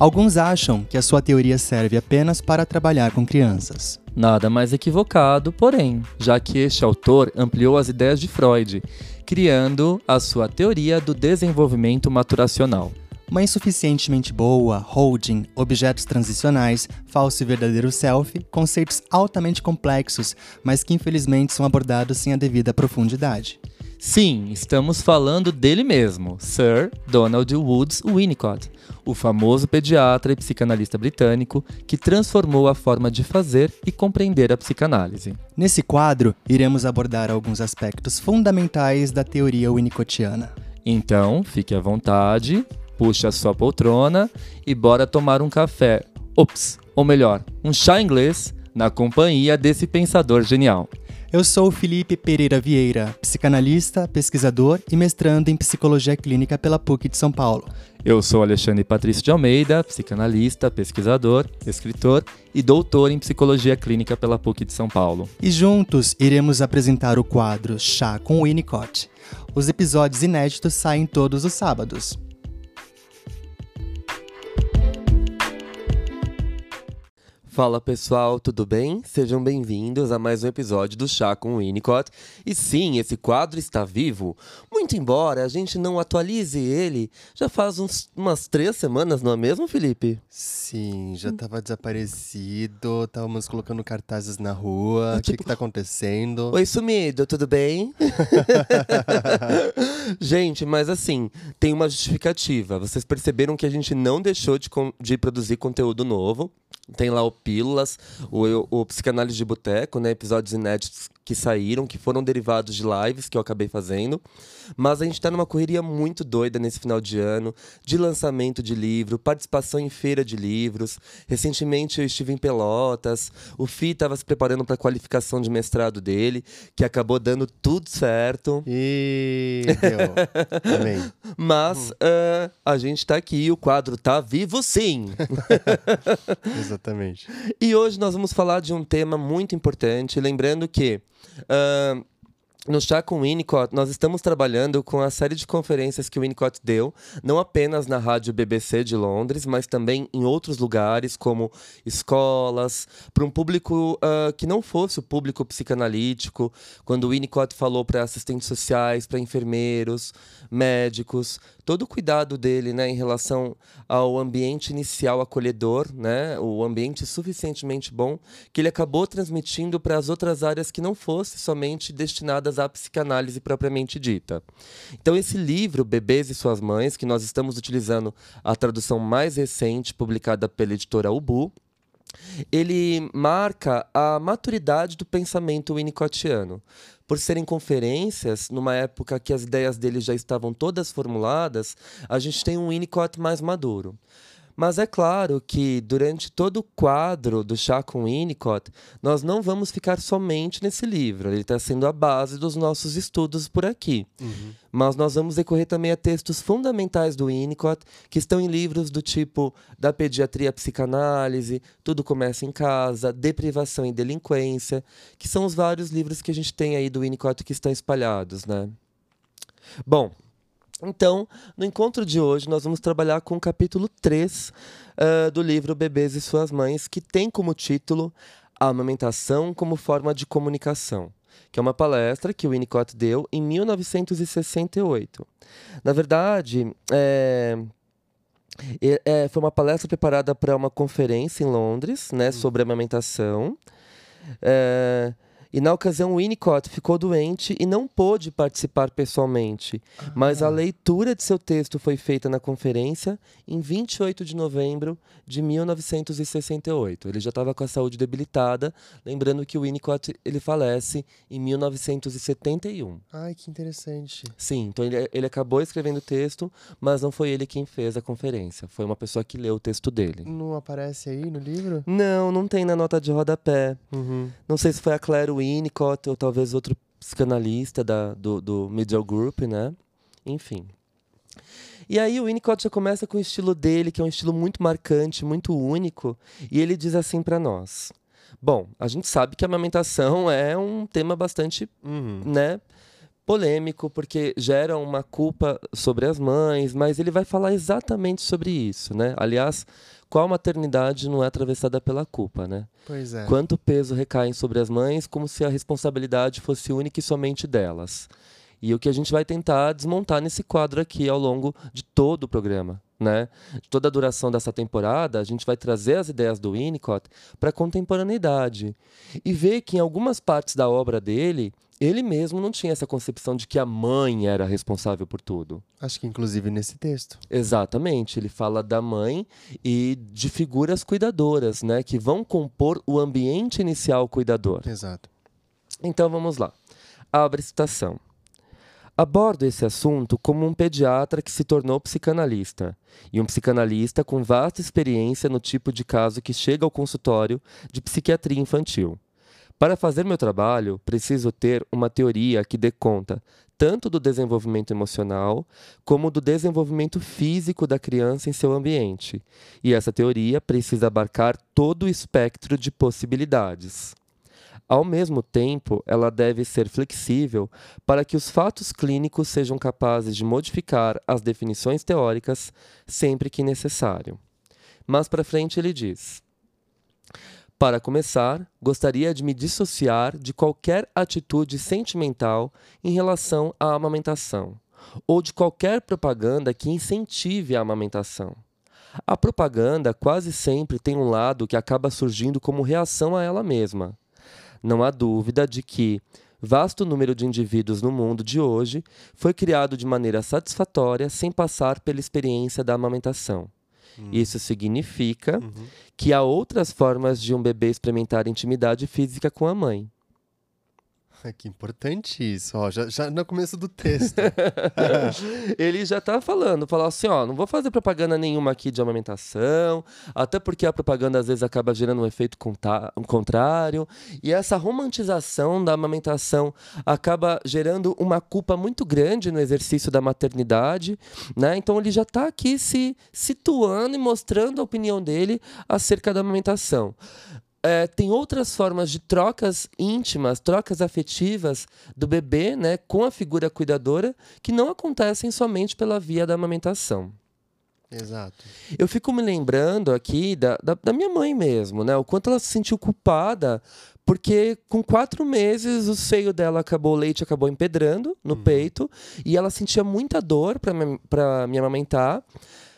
Alguns acham que a sua teoria serve apenas para trabalhar com crianças. Nada mais equivocado, porém, já que este autor ampliou as ideias de Freud, criando a sua teoria do desenvolvimento maturacional. Uma insuficientemente boa, holding, objetos transicionais, falso e verdadeiro self, conceitos altamente complexos, mas que infelizmente são abordados sem a devida profundidade. Sim, estamos falando dele mesmo, Sir Donald Woods Winnicott, o famoso pediatra e psicanalista britânico que transformou a forma de fazer e compreender a psicanálise. Nesse quadro, iremos abordar alguns aspectos fundamentais da teoria winnicottiana. Então, fique à vontade, puxe a sua poltrona e bora tomar um café. Ops, ou melhor, um chá inglês na companhia desse pensador genial. Eu sou o Felipe Pereira Vieira, psicanalista, pesquisador e mestrando em psicologia clínica pela PUC de São Paulo. Eu sou Alexandre Patrício de Almeida, psicanalista, pesquisador, escritor e doutor em psicologia clínica pela PUC de São Paulo. E juntos iremos apresentar o quadro Chá com Winnicott. Os episódios inéditos saem todos os sábados. Fala pessoal, tudo bem? Sejam bem-vindos a mais um episódio do Chá com Winnicott. E sim, esse quadro está vivo, muito embora a gente não atualize ele já faz uns, umas três semanas, não é mesmo, Felipe? Sim, já estava desaparecido, estávamos colocando cartazes na rua, o tipo... que, que tá acontecendo? Oi, sumido, tudo bem? gente, mas assim, tem uma justificativa. Vocês perceberam que a gente não deixou de, de produzir conteúdo novo. Tem lá o Pílulas, o, o Psicanálise de Boteco, né? Episódios inéditos que saíram, que foram derivados de lives que eu acabei fazendo. Mas a gente está numa correria muito doida nesse final de ano, de lançamento de livro, participação em feira de livros. Recentemente eu estive em Pelotas, o Fi estava se preparando para a qualificação de mestrado dele, que acabou dando tudo certo. E deu. Amém. Mas uh, a gente está aqui, o quadro tá vivo sim. Exatamente. E hoje nós vamos falar de um tema muito importante, lembrando que Uh, no Chá com Winnicott, nós estamos trabalhando com a série de conferências que o Winnicott deu, não apenas na rádio BBC de Londres, mas também em outros lugares, como escolas, para um público uh, que não fosse o público psicanalítico. Quando o Winnicott falou para assistentes sociais, para enfermeiros, médicos, todo o cuidado dele né, em relação ao ambiente inicial acolhedor, né, o ambiente suficientemente bom, que ele acabou transmitindo para as outras áreas que não fosse somente destinadas à psicanálise propriamente dita. Então, esse livro, Bebês e Suas Mães, que nós estamos utilizando a tradução mais recente, publicada pela editora Ubu, ele marca a maturidade do pensamento winnicottiano por serem conferências, numa época que as ideias dele já estavam todas formuladas, a gente tem um Winnicott mais maduro. Mas é claro que durante todo o quadro do Chá com Winnicott, nós não vamos ficar somente nesse livro. Ele está sendo a base dos nossos estudos por aqui. Uhum. Mas nós vamos recorrer também a textos fundamentais do Winnicott, que estão em livros do tipo Da Pediatria à Psicanálise, Tudo Começa em Casa, Deprivação e Delinquência, que são os vários livros que a gente tem aí do Winnicott que estão espalhados, né? Bom, então, no encontro de hoje, nós vamos trabalhar com o capítulo 3 uh, ah, do livro Bebês e Suas Mães, que tem como título A Amamentação como Forma de Comunicação, que é uma palestra que o Winnicott deu em 1968. Na verdade, é, é, foi uma palestra preparada para uma conferência em Londres né, sobre amamentação. É, e na ocasião, Winnicott ficou doente e não pôde participar pessoalmente. Ah. Mas a leitura de seu texto foi feita na conferência em 28 de novembro de 1968. Ele já estava com a saúde debilitada, lembrando que o Winnicott ele falece em 1971. Ai, que interessante. Sim, então ele, ele acabou escrevendo o texto, mas não foi ele quem fez a conferência. Foi uma pessoa que leu o texto dele. Não aparece aí no livro? Não, não tem na nota de rodapé. Uhum. Não sei se foi a Claire Winnicott ou talvez outro psicanalista da, do, do Middle Group, né? Enfim. E aí o Winnicott já começa com o estilo dele, que é um estilo muito marcante, muito único, e ele diz assim para nós: Bom, a gente sabe que a amamentação é um tema bastante, uhum. né, polêmico porque gera uma culpa sobre as mães, mas ele vai falar exatamente sobre isso, né? Aliás, qual maternidade não é atravessada pela culpa, né? Pois é. Quanto peso recai sobre as mães, como se a responsabilidade fosse única e somente delas. E o que a gente vai tentar desmontar nesse quadro aqui ao longo de todo o programa. Né? De toda a duração dessa temporada, a gente vai trazer as ideias do Winnicott para a contemporaneidade e ver que em algumas partes da obra dele, ele mesmo não tinha essa concepção de que a mãe era responsável por tudo. Acho que inclusive nesse texto. Exatamente, ele fala da mãe e de figuras cuidadoras, né, que vão compor o ambiente inicial cuidador. Exato. Então vamos lá. Abre citação. Abordo esse assunto como um pediatra que se tornou psicanalista, e um psicanalista com vasta experiência no tipo de caso que chega ao consultório de psiquiatria infantil. Para fazer meu trabalho, preciso ter uma teoria que dê conta tanto do desenvolvimento emocional como do desenvolvimento físico da criança em seu ambiente. E essa teoria precisa abarcar todo o espectro de possibilidades. Ao mesmo tempo, ela deve ser flexível para que os fatos clínicos sejam capazes de modificar as definições teóricas sempre que necessário. Mais para frente ele diz: Para começar, gostaria de me dissociar de qualquer atitude sentimental em relação à amamentação, ou de qualquer propaganda que incentive a amamentação. A propaganda quase sempre tem um lado que acaba surgindo como reação a ela mesma não há dúvida de que vasto número de indivíduos no mundo de hoje foi criado de maneira satisfatória sem passar pela experiência da amamentação. Hum. Isso significa uhum. que há outras formas de um bebê experimentar intimidade física com a mãe. Que importante isso, ó, já, já no começo do texto. ele já tá falando, falar assim, ó, não vou fazer propaganda nenhuma aqui de amamentação, até porque a propaganda às vezes acaba gerando um efeito contrário, e essa romantização da amamentação acaba gerando uma culpa muito grande no exercício da maternidade, né? Então ele já tá aqui se situando e mostrando a opinião dele acerca da amamentação é, tem outras formas de trocas íntimas, trocas afetivas do bebê né, com a figura cuidadora que não acontecem somente pela via da amamentação. Exato. Eu fico me lembrando aqui da, da, da, minha mãe mesmo, né? O quanto ela se sentiu culpada, porque com quatro meses o seio dela acabou, o leite acabou empedrando no uhum. peito, e ela sentia muita dor para me, me amamentar.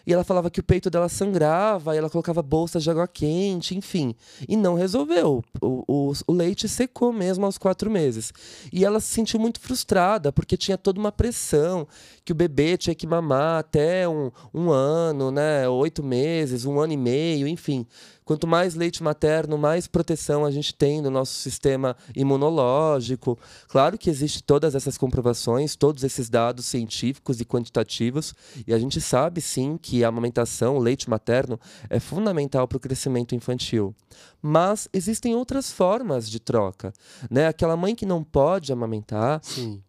E ela falava que o peito dela sangrava, e ela colocava bolsas de água quente, enfim. E não resolveu. O, o, o, leite secou mesmo aos quatro meses. E ela se sentiu muito frustrada, porque tinha toda uma pressão que o bebê tinha que mamar até um, um ano, né? Oito meses, um ano e meio, enfim. Quanto mais leite materno, mais proteção a gente tem no nosso sistema imunológico. Claro que existe todas essas comprovações, todos esses dados científicos e quantitativos, e a gente sabe sim que a amamentação, o leite materno, é fundamental para o crescimento infantil. Mas existem outras formas de troca, né? Aquela mãe que não pode amamentar, sim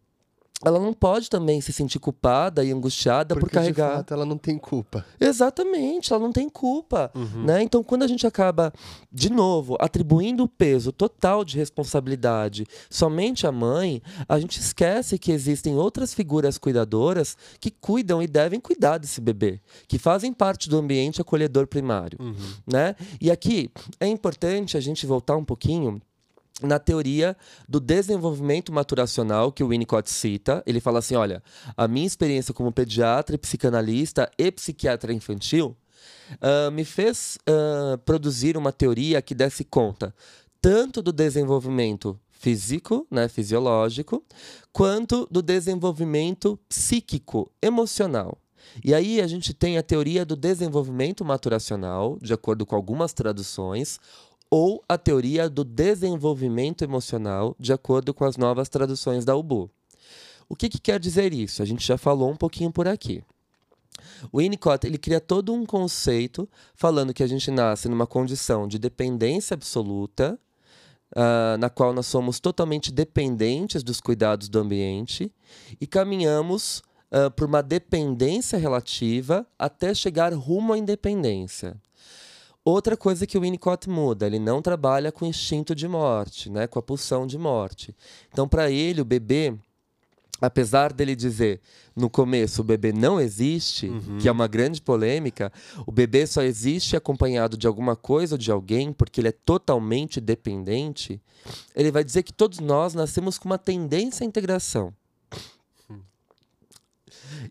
ela não pode também se sentir culpada e angustiada Porque, por carregar. De fato, ela não tem culpa. Exatamente, ela não tem culpa. Uhum. Né? Então, quando a gente acaba, de novo, atribuindo o peso total de responsabilidade somente à mãe, a gente esquece que existem outras figuras cuidadoras que cuidam e devem cuidar desse bebê, que fazem parte do ambiente acolhedor primário. Uhum. Né? E aqui é importante a gente voltar um pouquinho na teoria do desenvolvimento maturacional que o Winnicott cita, ele fala assim: olha, a minha experiência como pediatra, psicanalista e psiquiatra infantil uh, me fez uh, produzir uma teoria que desse conta tanto do desenvolvimento físico, né, fisiológico, quanto do desenvolvimento psíquico, emocional. E aí a gente tem a teoria do desenvolvimento maturacional, de acordo com algumas traduções, ou a teoria do desenvolvimento emocional, de acordo com as novas traduções da UBU. O que, que quer dizer isso? A gente já falou um pouquinho por aqui. O Winnicott ele cria todo um conceito falando que a gente nasce numa condição de dependência absoluta, uh, na qual nós somos totalmente dependentes dos cuidados do ambiente e caminhamos uh, por uma dependência relativa até chegar rumo à independência. Outra coisa que o Winnicott muda, ele não trabalha com instinto de morte, né, com a pulsão de morte. Então, para ele, o bebê apesar dele dizer no começo o bebê não existe, que é uma grande polêmica, o bebê só existe acompanhado de alguma coisa ou de alguém porque ele é totalmente dependente, ele vai dizer que todos nós nascemos com uma tendência à integração.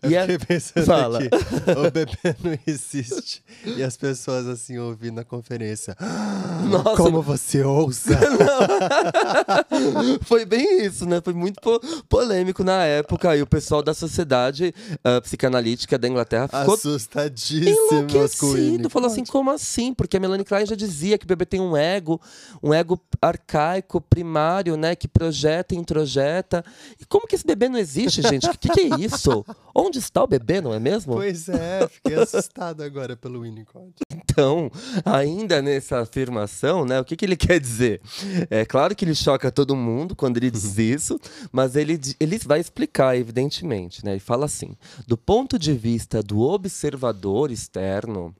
Eu E fiquei pensando Fala. aqui, o bebê não existe. E as pessoas assim ouvindo a conferência. Nossa, Como você ousa? Foi bem isso, né? Foi muito po- polêmico na época. E o pessoal da sociedade ah, psicanalítica da Inglaterra ficou Assustadíssimos com o enlouquecido. Falou assim, como assim? Porque a Melanie Klein já dizia que o bebê tem um ego, um ego arcaico, primário, né? Que projeta e introjeta. E como que esse bebê não existe, gente? O que, que é isso? Onde está o bebê, não é mesmo? Pois é, fiquei assustado agora pelo Winnicott. Então, ainda nessa afirmação, né, o que, que ele quer dizer? É claro que ele choca todo mundo quando ele diz isso, mas ele, ele vai explicar, evidentemente. Né? Ele fala assim: do ponto de vista do observador externo,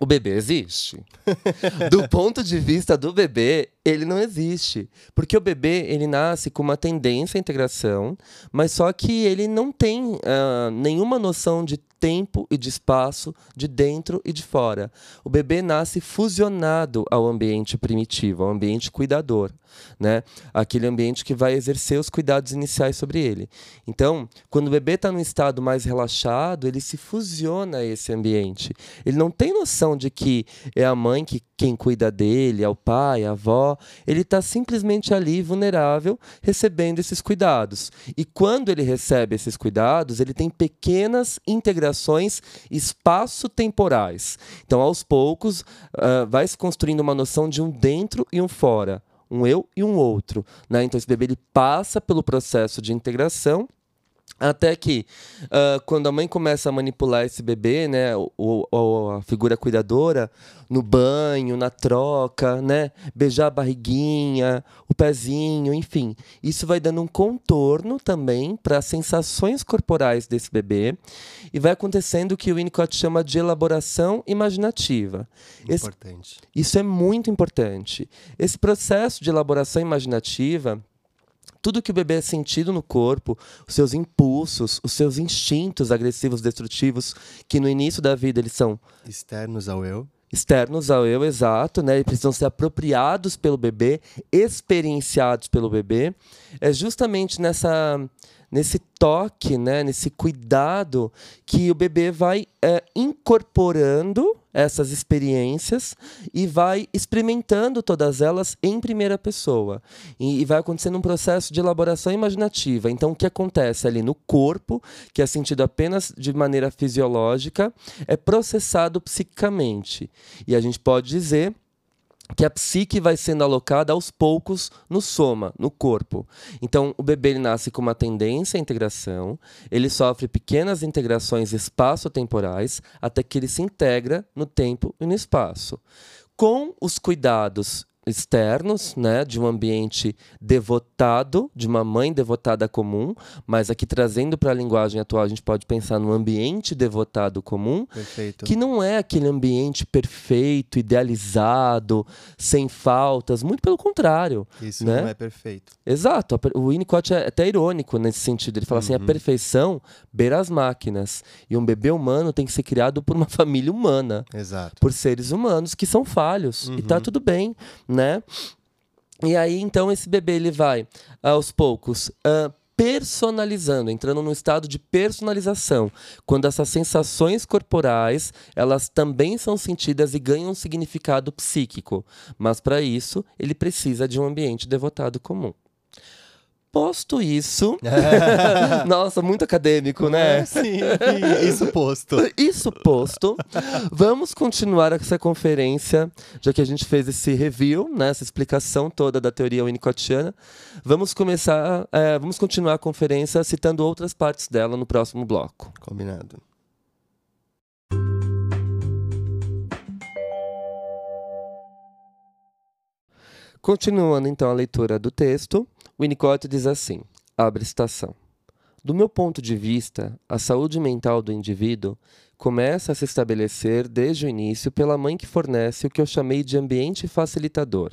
o bebê existe. do ponto de vista do bebê, ele não existe. Porque o bebê, ele nasce com uma tendência à integração, mas só que ele não tem ah, nenhuma noção de tempo e de espaço, de dentro e de fora. O bebê nasce fusionado ao ambiente primitivo, ao ambiente cuidador, né? Aquele ambiente que vai exercer os cuidados iniciais sobre ele. Então, quando o bebê está num estado mais relaxado, ele se fusiona a esse ambiente. Ele não tem noção de que é a mãe que quem cuida dele, é o pai, a avó. Ele está simplesmente ali, vulnerável, recebendo esses cuidados. E quando ele recebe esses cuidados, ele tem pequenas integrações espaço-temporais. Então, aos poucos, ah, vai se construindo uma noção de um dentro e um fora. Um eu e um outro. Né? Então, esse bebê ele passa pelo processo de integração até que, ah, quando a mãe começa a manipular esse bebê, né, o, o- a figura cuidadora, no banho, na troca, né, beijar a barriguinha, o pezinho, enfim, isso vai dando um contorno também para as sensações corporais desse bebê e vai acontecendo o que o Winnicott chama de elaboração imaginativa. Esse Importante. isso é muito importante. Esse processo de elaboração imaginativa, tudo que o bebê é sentido no corpo, os seus impulsos, os seus instintos agressivos, destrutivos, que no início da vida eles são Externos ao eu. externos ao eu, exato, né? E precisam ser apropriados pelo bebê, experienciados pelo bebê. É justamente nessa nesse toque, né, nesse cuidado que o bebê vai é, incorporando essas experiências e vai experimentando todas elas em primeira pessoa. E, e vai acontecendo um processo de elaboração imaginativa. Então, o que acontece ali no corpo, que é sentido apenas de maneira fisiológica, é processado psiquicamente. E a gente pode dizer que a psique vai sendo alocada aos poucos no soma, no corpo. Então, o bebê nasce com uma tendência à integração, ele sofre pequenas integrações espaço-temporais até que ele se integra no tempo e no espaço. Com os cuidados externos, né, de um ambiente devotado, de uma mãe devotada comum, mas aqui trazendo para a linguagem atual, a gente pode pensar no ambiente devotado comum, Perfeito. que não é aquele ambiente perfeito, idealizado, sem faltas, muito pelo contrário. Isso né? não é perfeito. Exato, o Winnicott é até irônico nesse sentido. Ele fala assim: a perfeição beira as máquinas. E um bebê humano tem que ser criado por uma família humana, Exato. por seres humanos que são falhos. E tá tudo bem, né? E aí, então, esse bebê ele vai, aos poucos, ah, personalizando, entrando num estado de personalização, quando essas sensações corporais, elas também são sentidas e ganham um significado psíquico. Mas para isso, ele precisa de um ambiente devotado comum. Posto isso, nossa, muito acadêmico, né? É, sim, isso posto. Isso posto, vamos continuar essa conferência, já que a gente fez esse review, né, essa explicação toda da teoria winnicottiana. Vamos começar, é, vamos continuar a conferência citando outras partes dela no próximo bloco. Combinado. Continuando então a leitura do texto, Winnicott diz assim: abre citação. Do meu ponto de vista, a saúde mental do indivíduo começa a se estabelecer desde o início pela mãe que fornece o que eu chamei de ambiente facilitador,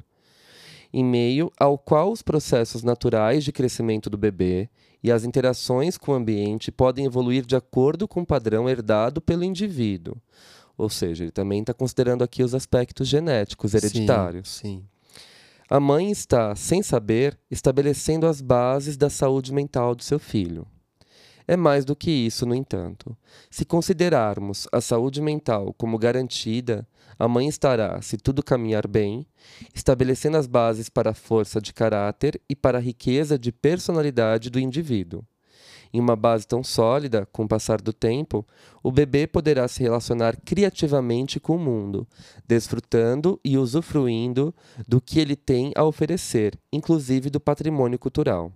em meio ao qual os processos naturais de crescimento do bebê e as interações com o ambiente podem evoluir de acordo com o padrão herdado pelo indivíduo. Ou seja, ele também está considerando aqui os aspectos genéticos hereditários. Sim. sim. A mãe está, sem saber, estabelecendo as bases da saúde mental do seu filho. É mais do que isso, no entanto. Se considerarmos a saúde mental como garantida, a mãe estará, se tudo caminhar bem, estabelecendo as bases para a força de caráter e para a riqueza de personalidade do indivíduo. Em uma base tão sólida, com o passar do tempo, o bebê poderá se relacionar criativamente com o mundo, desfrutando e usufruindo do que ele tem a oferecer, inclusive do patrimônio cultural.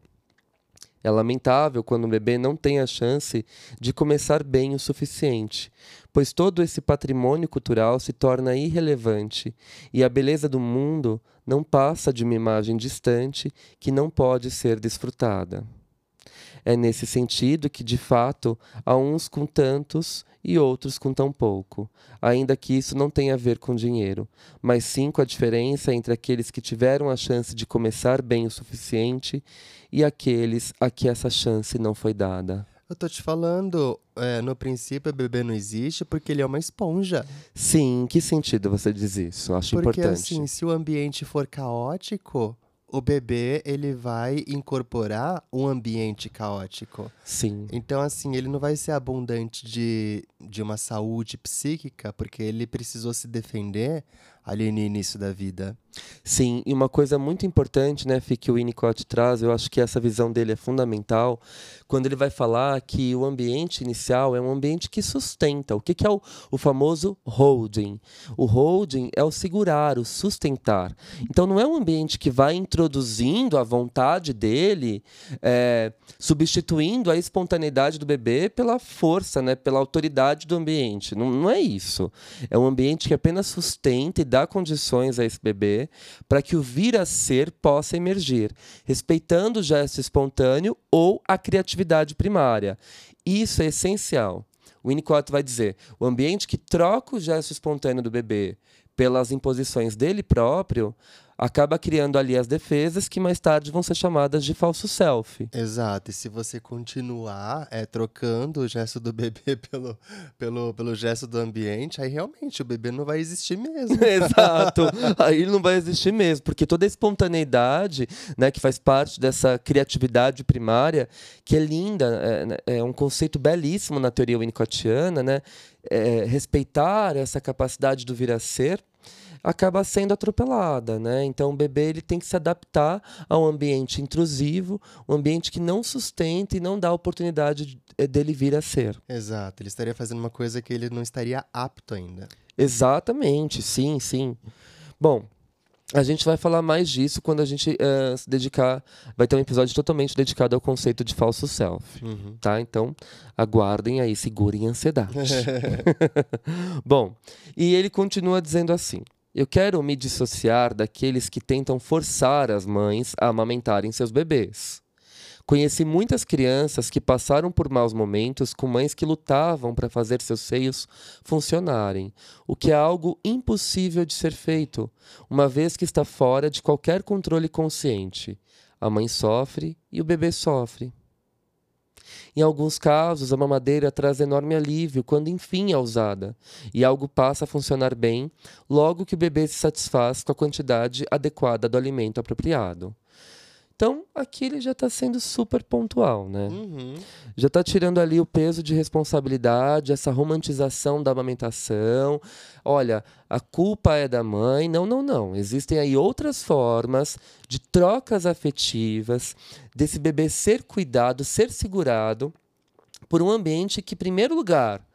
É lamentável quando o bebê não tem a chance de começar bem o suficiente, pois todo esse patrimônio cultural se torna irrelevante e a beleza do mundo não passa de uma imagem distante que não pode ser desfrutada. É nesse sentido que, de fato, há uns com tantos e outros com tão pouco, ainda que isso não tenha a ver com dinheiro, mas sim com a diferença entre aqueles que tiveram a chance de começar bem o suficiente e aqueles a que essa chance não foi dada. Eu tô te falando, é, no princípio o bebê não existe porque ele é uma esponja. Sim, em que sentido você diz isso? Acho porque, importante. Porque assim, se o ambiente for caótico, o bebê ele vai incorporar um ambiente caótico. Sim. Então, assim, ele não vai ser abundante de, de uma saúde psíquica, porque ele precisou se defender ali no início da vida. Sim, e uma coisa muito importante, né, que o Winnicott traz, eu acho que essa visão dele é fundamental, quando ele vai falar que o ambiente inicial é um ambiente que sustenta. O que, que é o, o famoso holding? O holding é o segurar, o sustentar. Então não é um ambiente que vai introduzindo a vontade dele, é, substituindo a espontaneidade do bebê pela força, né, pela autoridade do ambiente. Não, não é isso. É um ambiente que apenas sustenta e dá condições a esse bebê para que o vir a ser possa emergir, respeitando o gesto espontâneo ou a criatividade primária. Isso é essencial. O Winnicott vai dizer: o ambiente que troca o gesto espontâneo do bebê pelas imposições dele próprio acaba criando ali as defesas que mais tarde vão ser chamadas de falso self. Exato. E se você continuar é, trocando o gesto do bebê pelo, pelo, pelo gesto do ambiente, aí realmente o bebê não vai existir mesmo. Exato. Aí não vai existir mesmo, porque toda a espontaneidade, né, que faz parte dessa criatividade primária, que é linda, é, né, é um conceito belíssimo na teoria winnicottiana, né? É, respeitar essa capacidade do vir a ser acaba sendo atropelada, né? Então o bebê ele tem que se adaptar a um ambiente intrusivo, um ambiente que não sustenta e não dá oportunidade eh, dele vir a ser. Exato, ele estaria fazendo uma coisa que ele não estaria apto ainda. Exatamente, sim, sim. Bom, a gente vai falar mais disso quando a gente uh, se dedicar. Vai ter um episódio totalmente dedicado ao conceito de falso self. Uhum. Tá? Então, aguardem aí, segurem a ansiedade. Bom, e ele continua dizendo assim: eu quero me dissociar daqueles que tentam forçar as mães a amamentarem seus bebês. Conheci muitas crianças que passaram por maus momentos com mães que lutavam para fazer seus seios funcionarem, o que é algo impossível de ser feito, uma vez que está fora de qualquer controle consciente. A mãe sofre e o bebê sofre. Em alguns casos, a mamadeira traz enorme alívio quando enfim é usada, e algo passa a funcionar bem logo que o bebê se satisfaz com a quantidade adequada do alimento apropriado. Então, aqui ele já está sendo super pontual, né? Uhum. Já está tirando ali o peso de responsabilidade, essa romantização da amamentação. Olha, a culpa é da mãe. Não, não, não. Existem aí outras formas de trocas afetivas, desse bebê ser cuidado, ser segurado por um ambiente que, em primeiro lugar,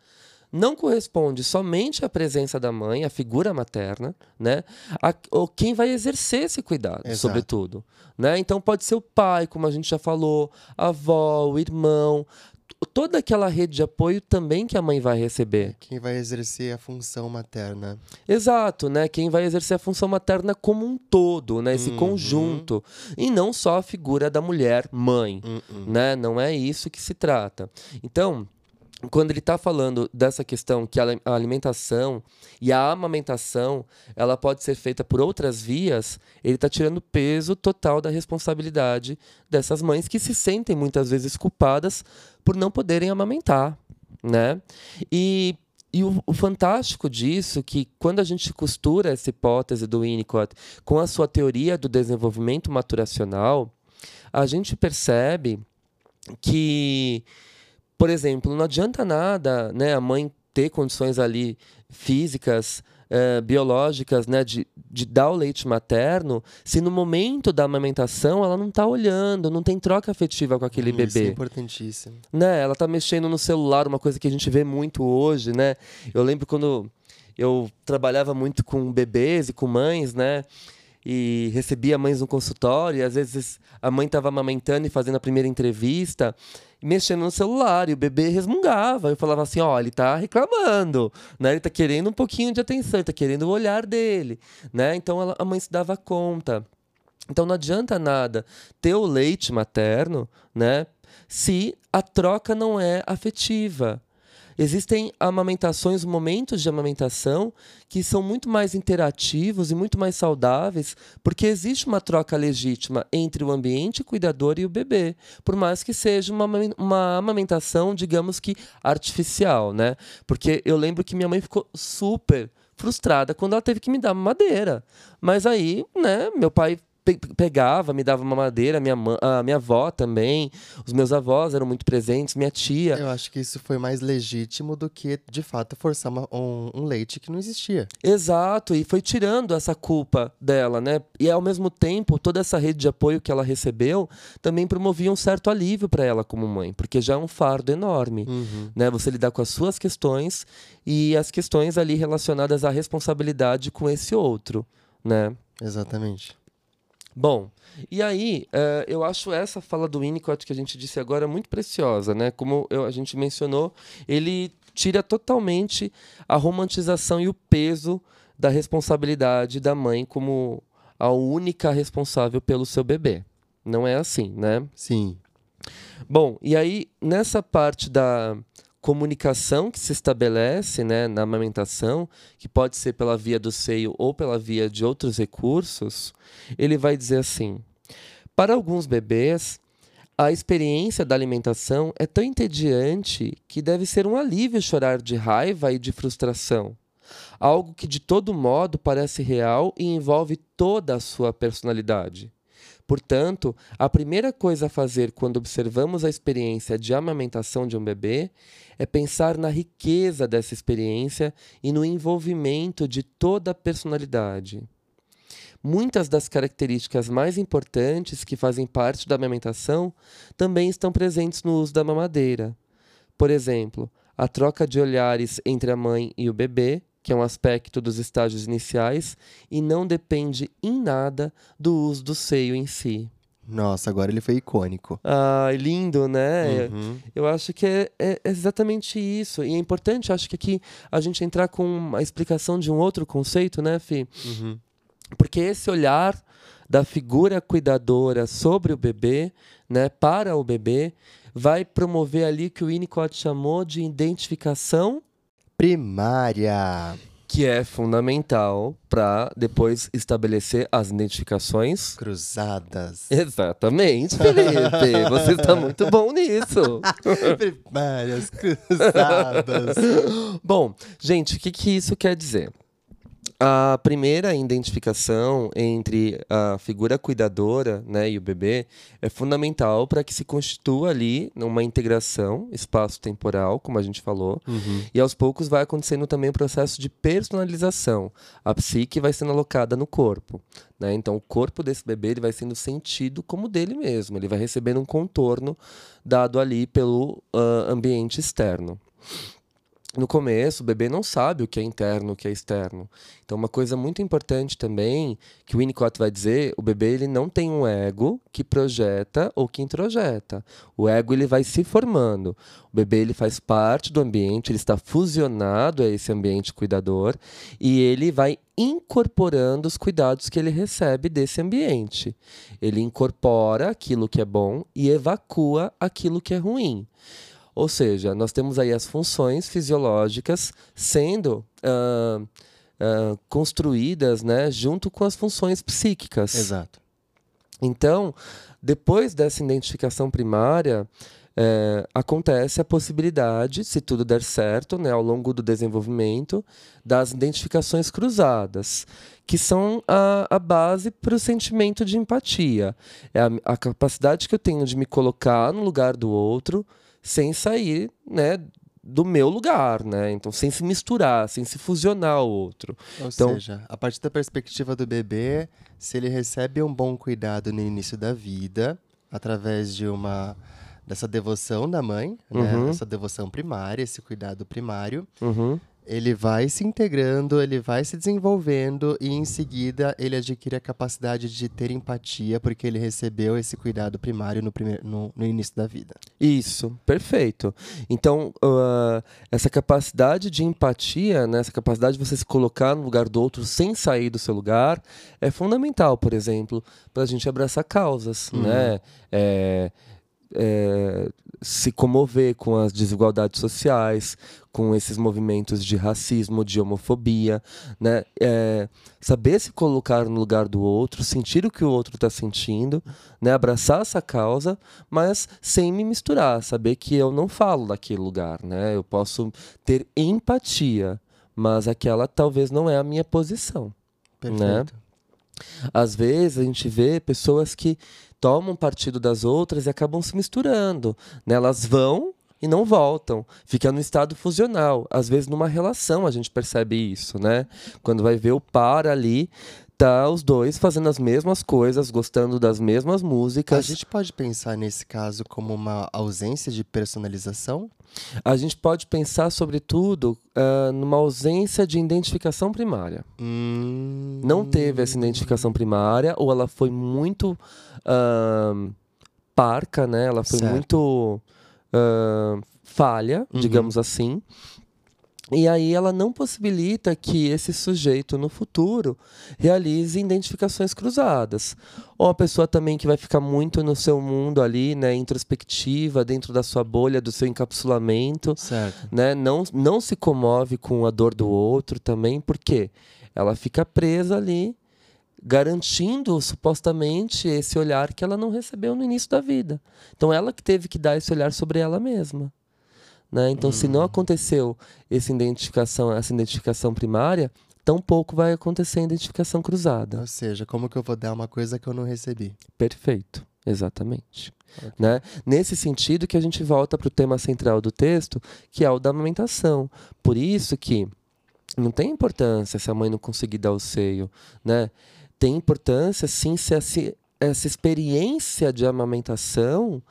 não corresponde somente à presença da mãe, a figura materna, né? A, ou quem vai exercer esse cuidado, Exato. sobretudo. Né? Então pode ser o pai, como a gente já falou, a avó, o irmão, toda aquela rede de apoio também que a mãe vai receber. Quem vai exercer a função materna. Exato, né? Quem vai exercer a função materna como um todo, né? Esse uhum. conjunto. E não só a figura da mulher mãe, uhum. né? Não é isso que se trata. Então, quando ele está falando dessa questão que a alimentação e a amamentação ela pode ser feita por outras vias, ele está tirando peso total da responsabilidade dessas mães que se sentem muitas vezes culpadas por não poderem amamentar, né? E e o, o, fantástico disso que quando a gente costura essa hipótese do Winnicott com a sua teoria do desenvolvimento maturacional, a gente percebe que por exemplo, não adianta nada né, a mãe ter condições ali físicas, uh, biológicas, né, de, de dar o leite materno, se no momento da amamentação ela não está olhando, não tem troca afetiva com aquele hum, bebê. Isso é importantíssimo. Né, ela está mexendo no celular, uma coisa que a gente vê muito hoje, né? Eu lembro quando eu trabalhava muito com bebês e com mães, né? E recebia mães no consultório, e às vezes a mãe estava amamentando e fazendo a primeira entrevista, mexendo no celular, e o bebê resmungava. Eu falava assim: ó, ele está reclamando, né? Ele está querendo um pouquinho de atenção, ele está querendo o olhar dele, né? Então ela, a mãe se dava conta. Então não adianta nada ter o leite materno, né? Se a troca não é afetiva. Existem amamentações, momentos de amamentação que são muito mais interativos e muito mais saudáveis, porque existe uma troca legítima entre o ambiente cuidador e o bebê, por mais que seja uma, uma amamentação, digamos que artificial, né? Porque eu lembro que minha mãe ficou super frustrada quando ela teve que me dar madeira. Mas aí, né, meu pai pe pegava, me dava uma madeira, minha, a minha avó também, os meus avós eram muito presentes, minha tia. Eu acho que isso foi mais legítimo do que, de fato, forçar uma, um, um, leite que não existia. Exato, e foi tirando essa culpa dela, né? E ao mesmo tempo, toda essa rede de apoio que ela recebeu também promovia um certo alívio para ela como mãe, porque já é um fardo enorme, uhum. né? Você lidar com as suas questões e as questões ali relacionadas à responsabilidade com esse outro, né? Exatamente. Bom, e aí uh, eu acho essa fala do Winnicott que a gente disse agora muito preciosa, né? Como eu, a gente mencionou, ele tira totalmente a romantização e o peso da responsabilidade da mãe como a única responsável pelo seu bebê. Não é assim, né? Sim. Bom, e aí nessa parte da comunicação que se estabelece né, na amamentação, que pode ser pela via do seio ou pela via de outros recursos, ele vai dizer assim: para alguns bebês, a experiência da alimentação é tão entediante que deve ser um alívio chorar de raiva e de frustração. Algo que de todo modo parece real e envolve toda a sua personalidade. Portanto, a primeira coisa a fazer quando observamos a experiência de amamentação de um bebê é pensar na riqueza dessa experiência e no envolvimento de toda a personalidade. Muitas das características mais importantes que fazem parte da amamentação também estão presentes no uso da mamadeira. Por exemplo, a troca de olhares entre a mãe e o bebê, que é um aspecto dos estágios iniciais e não depende em nada do uso do seio em si. Nossa, agora ele foi icônico. Ah, lindo, né? Uhum. Eu acho que é, é, exatamente isso. E é importante, acho que aqui a gente entrar com a explicação de um outro conceito, né, Fih? Uhum. Porque esse olhar da figura cuidadora sobre o bebê, né, para o bebê, vai promover ali o que o Winnicott chamou de identificação primária. Que é fundamental para depois estabelecer as identificações cruzadas. Exatamente, Felipe. Você está muito bom nisso. Primárias cruzadas. bom, gente, o que, que isso quer dizer? A primeira identificação entre a figura cuidadora né, e o bebê é fundamental para que se constitua ali uma integração espaço-temporal, como a gente falou, uhum. e aos poucos vai acontecendo também o processo de personalização. A psique vai sendo alocada no corpo. Né? Então, o corpo desse bebê ele vai sendo sentido como dele mesmo, ele vai recebendo um contorno dado ali pelo uh, ambiente externo no começo, o bebê não sabe o que é interno, o que é externo. Então, uma coisa muito importante também, que o Winnicott vai dizer, o bebê ele não tem um ego que projeta ou que introjeta. O ego ele vai se formando. O bebê ele faz parte do ambiente, ele está fusionado a esse ambiente cuidador e ele vai incorporando os cuidados que ele recebe desse ambiente. Ele incorpora aquilo que é bom e evacua aquilo que é ruim. Ou seja, nós temos aí as funções fisiológicas sendo uh, uh, construídas né, junto com as funções psíquicas. Exato. Então, depois dessa identificação primária, é, acontece a possibilidade, se tudo der certo, né, ao longo do desenvolvimento, das identificações cruzadas, que são a, a base para o sentimento de empatia. É a, a, capacidade que eu tenho de me colocar no lugar do outro sem sair né, do meu lugar, né? Então, sem se misturar, sem se fusionar ao outro. Ou então, seja, a partir da perspectiva do bebê, se ele recebe um bom cuidado no início da vida, através de uma dessa devoção da mãe, né? Uhum. Essa devoção primária, esse cuidado primário. uhum, Ele vai se integrando, ele vai se desenvolvendo e em seguida ele adquire a capacidade de ter empatia porque ele recebeu esse cuidado primário no, primeiro, no, no início da vida. Isso, perfeito. Então, uh, essa capacidade de empatia, né, essa capacidade de você se colocar no lugar do outro sem sair do seu lugar, é fundamental, por exemplo, para a gente abraçar causas, né? É, é, se comover com as desigualdades sociais, com esses movimentos de racismo, de homofobia, né? É, saber se colocar no lugar do outro, sentir o que o outro está sentindo, né? Abraçar essa causa, mas sem me misturar, saber que eu não falo daquele lugar, né? Eu posso ter empatia, mas aquela talvez não é a minha posição. Perfeito. Às vezes a gente vê pessoas que tomam partido das outras e acabam se misturando. Né? Elas vão e não voltam. Fica no estado fusional. Às vezes numa relação a gente percebe isso, né? Quando vai ver o par ali, tá os dois fazendo as mesmas coisas, gostando das mesmas A músicas. gente pode pensar nesse caso como uma ausência de personalização? A gente pode pensar, sobretudo, ah, numa ausência de identificação primária. Hum, não teve essa identificação primária ou ela foi muito ahn, parca, né? Ela foi Certo. muito ahn, falha, Uhum. digamos assim. E aí ela não possibilita que esse sujeito no futuro realize identificações cruzadas. Ou a pessoa também que vai ficar muito no seu mundo ali, né, introspectiva, dentro da sua bolha, do seu encapsulamento, Certo. né? Não, não se comove com a dor do outro também, porque ela fica presa ali, garantindo supostamente esse olhar que ela não recebeu no início da vida. Então ela que teve que dar esse olhar sobre ela mesma. Né? Então, se não aconteceu essa identificação, essa identificação primária, tampouco vai acontecer a identificação cruzada. Ou seja, como que eu vou dar uma coisa que eu não recebi? Perfeito, exatamente. Ok. Né? Nesse sentido que a gente volta para o tema central do texto, que é o da amamentação. Por isso que não tem importância se a mãe não conseguir dar o seio, né? Tem importância sim se essa, essa experiência de amamentação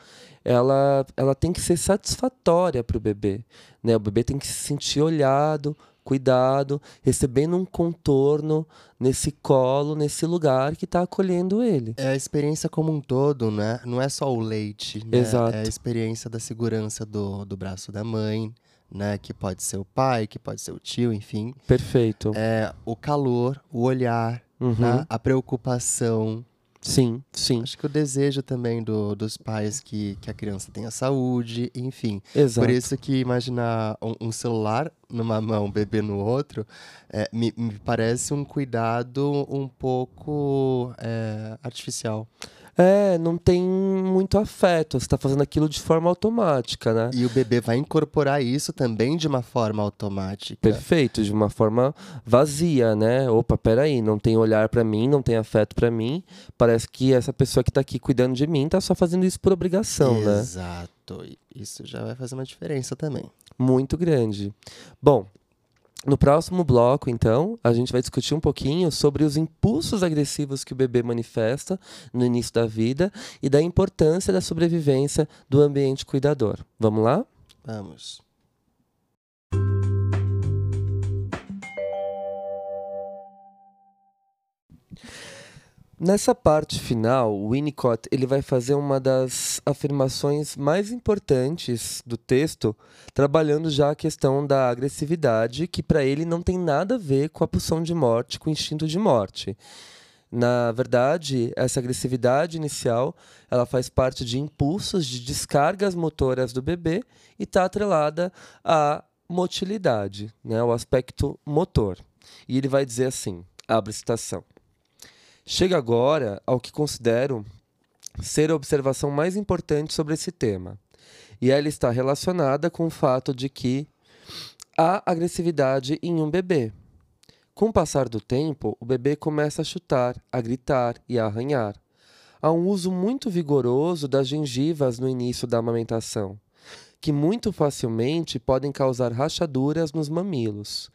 ela, ela tem que ser satisfatória para o bebê. Né? O bebê tem que se sentir olhado, cuidado, recebendo um contorno nesse colo, nesse lugar que está acolhendo ele. É a experiência como um todo, né? Não é só o leite, né? Exato. É a experiência da segurança do, do braço da mãe, né? Que pode ser o pai, que pode ser o tio, enfim. Perfeito. É o calor, o olhar, Uhum. né? a preocupação. Sim, sim. Acho que o desejo também do, dos pais que, que a criança tenha saúde, enfim. Exato. Por isso que imaginar um, um celular numa mão, um bebê no outro, é, me, me parece um cuidado um pouco é, artificial. É, não tem muito afeto. Você está fazendo aquilo de forma automática, né? E o bebê vai incorporar isso também de uma forma automática. Perfeito, de uma forma vazia, né? Opa, peraí, não tem olhar pra mim, não tem afeto pra mim. Parece que essa pessoa que tá aqui cuidando de mim tá só fazendo isso por obrigação, né? Exato. Isso já vai fazer uma diferença também. Muito grande. Bom, no próximo bloco, então, a gente vai discutir um pouquinho sobre os impulsos agressivos que o bebê manifesta no início da vida e da importância da sobrevivência do ambiente cuidador. Vamos lá? Vamos. Nessa parte final, o Winnicott ele vai fazer uma das afirmações mais importantes do texto, trabalhando já a questão da agressividade, que para ele não tem nada a ver com a pulsão de morte, com o instinto de morte. Na verdade, essa agressividade inicial, ela faz parte de impulsos de descargas motoras do bebê e está atrelada à motilidade, né, o aspecto motor. E ele vai dizer assim, abre citação. Chega agora ao que considero ser a observação mais importante sobre esse tema. E ela está relacionada com o fato de que há agressividade em um bebê. Com o passar do tempo, o bebê começa a chutar, a gritar e a arranhar. Há um uso muito vigoroso das gengivas no início da amamentação, que muito facilmente podem causar rachaduras nos mamilos.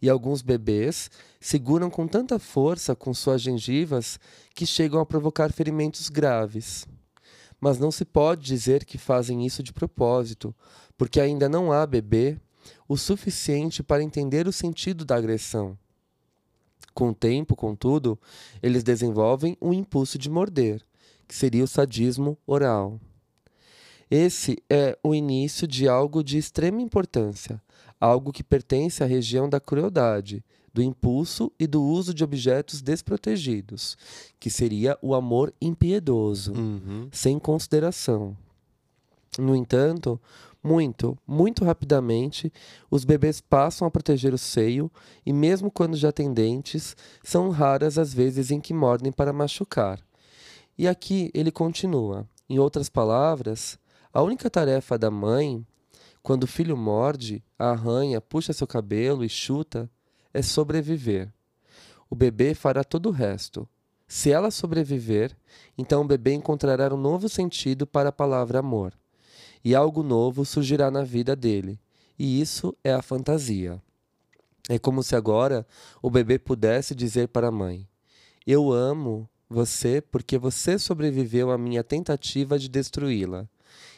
E alguns bebês seguram com tanta força com suas gengivas que chegam a provocar ferimentos graves. Mas não se pode dizer que fazem isso de propósito, porque ainda não há bebê o suficiente para entender o sentido da agressão. Com o tempo, contudo, eles desenvolvem o impulso de morder, que seria o sadismo oral. Esse é o início de algo de extrema importância, algo que pertence à região da crueldade, do impulso e do uso de objetos desprotegidos, que seria o amor impiedoso, Uhum. sem consideração. No entanto, muito, muito rapidamente, os bebês passam a proteger o seio e, mesmo quando já têm dentes, são raras as vezes em que mordem para machucar. E aqui ele continua. Em outras palavras, a única tarefa da mãe, quando o filho morde, arranha, puxa seu cabelo e chuta, é sobreviver. O bebê fará todo o resto. Se ela sobreviver, então o bebê encontrará um novo sentido para a palavra amor. E algo novo surgirá na vida dele. E isso é a fantasia. É como se agora o bebê pudesse dizer para a mãe: Eu amo você porque você sobreviveu à minha tentativa de destruí-la.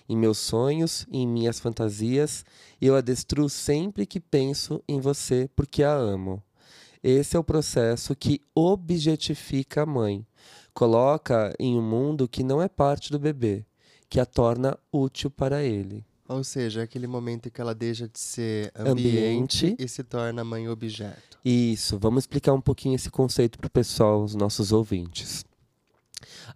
Em meus sonhos e em minhas fantasias, eu a destruo sempre que penso em você porque a amo. Esse é o processo que objetifica a mãe, coloca em um mundo que não é parte do bebê, que a torna útil para ele. Ou seja, é aquele momento em que ela deixa de ser Ambiente. ambiente, e se torna mãe objeto. Isso, vamos explicar um pouquinho esse conceito para o pessoal, os nossos ouvintes.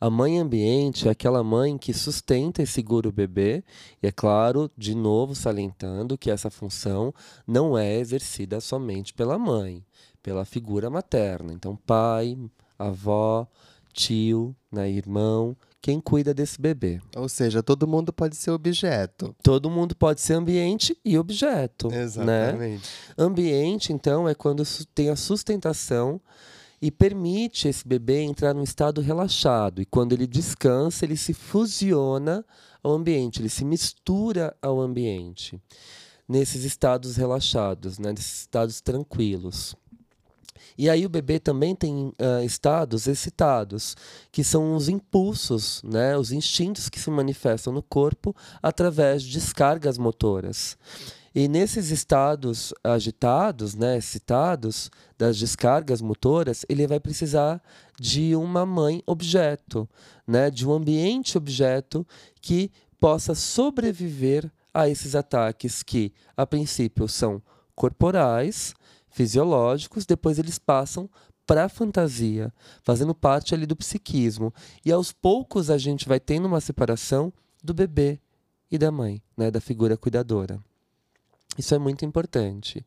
A mãe ambiente é aquela mãe que sustenta e segura o bebê, e é claro, de novo salientando que essa função não é exercida somente pela mãe, pela figura materna. Então, pai, avó, tio, né, irmão, quem cuida desse bebê. Ou seja, todo mundo pode ser objeto. Todo mundo pode ser ambiente e objeto. Né? Exatamente. Ambiente, então, é quando tem a sustentação e permite esse bebê entrar num estado relaxado. E quando ele descansa, ele se fusiona ao ambiente, ele se mistura ao ambiente. Nesses estados relaxados, né? nesses estados tranquilos. E aí o bebê também tem ah, estados excitados, que são os impulsos, né? os instintos que se manifestam no corpo através de descargas motoras. E nesses estados agitados, né, excitados, das descargas motoras, ele vai precisar de uma mãe objeto, né, de um ambiente objeto que possa sobreviver a esses ataques que, a princípio, são corporais, fisiológicos, depois eles passam para a fantasia, fazendo parte ali do psiquismo. E aos poucos a gente vai tendo uma separação do bebê e da mãe, né, da figura cuidadora. Isso é muito importante.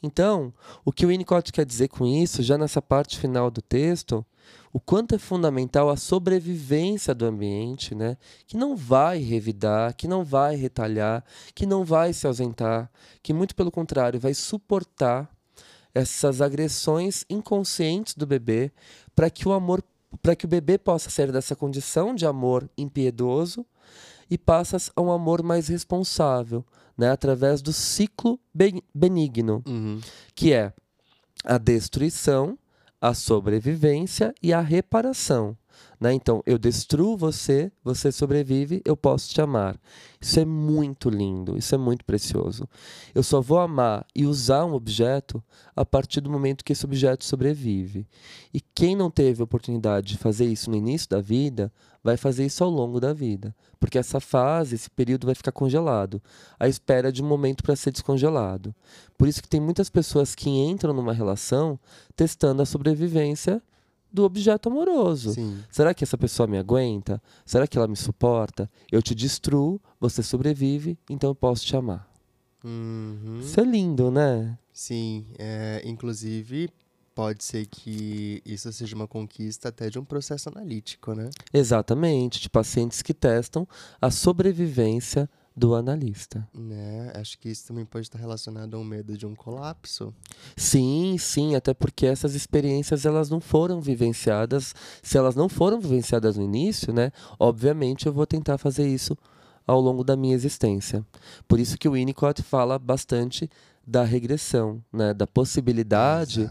Então, o que o Winnicott quer dizer com isso, já nessa parte final do texto, o quanto é fundamental a sobrevivência do ambiente, né? que não vai revidar, que não vai retalhar, que não vai se ausentar, que muito pelo contrário vai suportar essas agressões inconscientes do bebê para que o amor para que o bebê possa sair dessa condição de amor impiedoso e passa a um amor mais responsável, né, através do ciclo ben- benigno, Uhum. que é a destruição, a sobrevivência e a reparação. Né? Então, eu destruo você, você sobrevive, eu posso te amar. Isso é muito lindo, isso é muito precioso. Eu só vou amar e usar um objeto a partir do momento que esse objeto sobrevive. E quem não teve oportunidade de fazer isso no início da vida, vai fazer isso ao longo da vida. Porque essa fase, esse período vai ficar congelado, à espera de um momento para ser descongelado. Por isso que tem muitas pessoas que entram numa relação testando a sobrevivência do objeto amoroso. Sim. Será que essa pessoa me aguenta? Será que ela me suporta? Eu te destruo, você sobrevive, então eu posso te amar. Uhum. Isso é lindo, né? Sim, é, inclusive pode ser que isso seja uma conquista até de um processo analítico, né? Exatamente, de pacientes que testam a sobrevivência do analista. né? Acho que isso também pode estar relacionado ao medo de um colapso. Sim, sim, até porque essas experiências elas não foram vivenciadas. Se elas não foram vivenciadas no início, né? Obviamente eu vou tentar fazer isso ao longo da minha existência. Por isso que o Winnicott fala bastante da regressão, né? Da possibilidade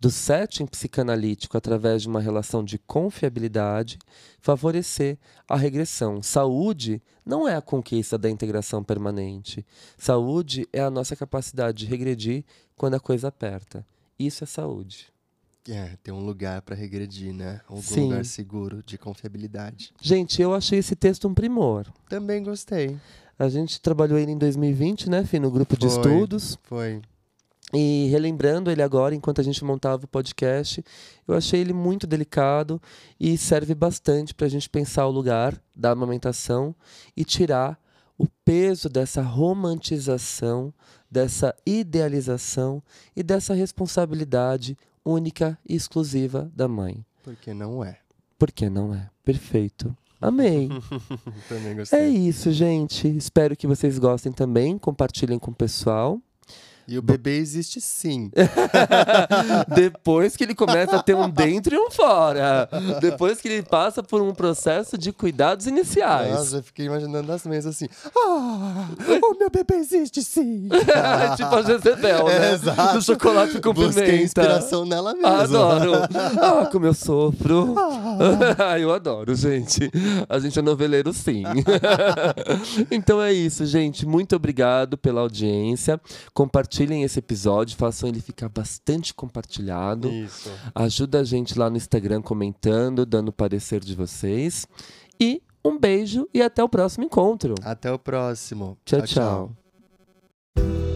do setting psicanalítico através de uma relação de confiabilidade favorecer a regressão. Saúde não é a conquista da integração permanente. Saúde é a nossa capacidade de regredir quando a coisa aperta. Isso é saúde. É, ter um lugar para regredir, né? Algum Sim. lugar seguro, de confiabilidade. Gente, eu achei esse texto um primor. Também gostei. A gente trabalhou ele em 2020, né, Fih, no grupo de Foi. estudos. Foi. E relembrando ele agora, enquanto a gente montava o podcast, eu achei ele muito delicado e serve bastante para a gente pensar o lugar da amamentação e tirar o peso dessa romantização, dessa idealização e dessa responsabilidade única e exclusiva da mãe. Porque não é. Porque não é perfeito. Amei. Também gostei. É isso, gente. Espero que vocês gostem também. Compartilhem com o pessoal. E o bebê existe sim. Depois que ele começa a ter um dentro e um fora. Depois que ele passa por um processo de cuidados iniciais. Nossa, eu fiquei imaginando as mesas assim. Ah, o meu bebê existe sim. tipo a Jezebel, né? É, exato. Do chocolate com Busquei pimenta. inspiração nela mesmo. Adoro. Ah, como eu sofro. Ah, eu adoro, gente. A gente é noveleiro, sim. então é isso, gente. Muito obrigado pela audiência. Compartilhem esse episódio, façam ele ficar bastante compartilhado. Isso. Ajuda a gente lá no Instagram comentando, dando o parecer de vocês. E um beijo e até o próximo encontro. Até o próximo. tchau. tchau.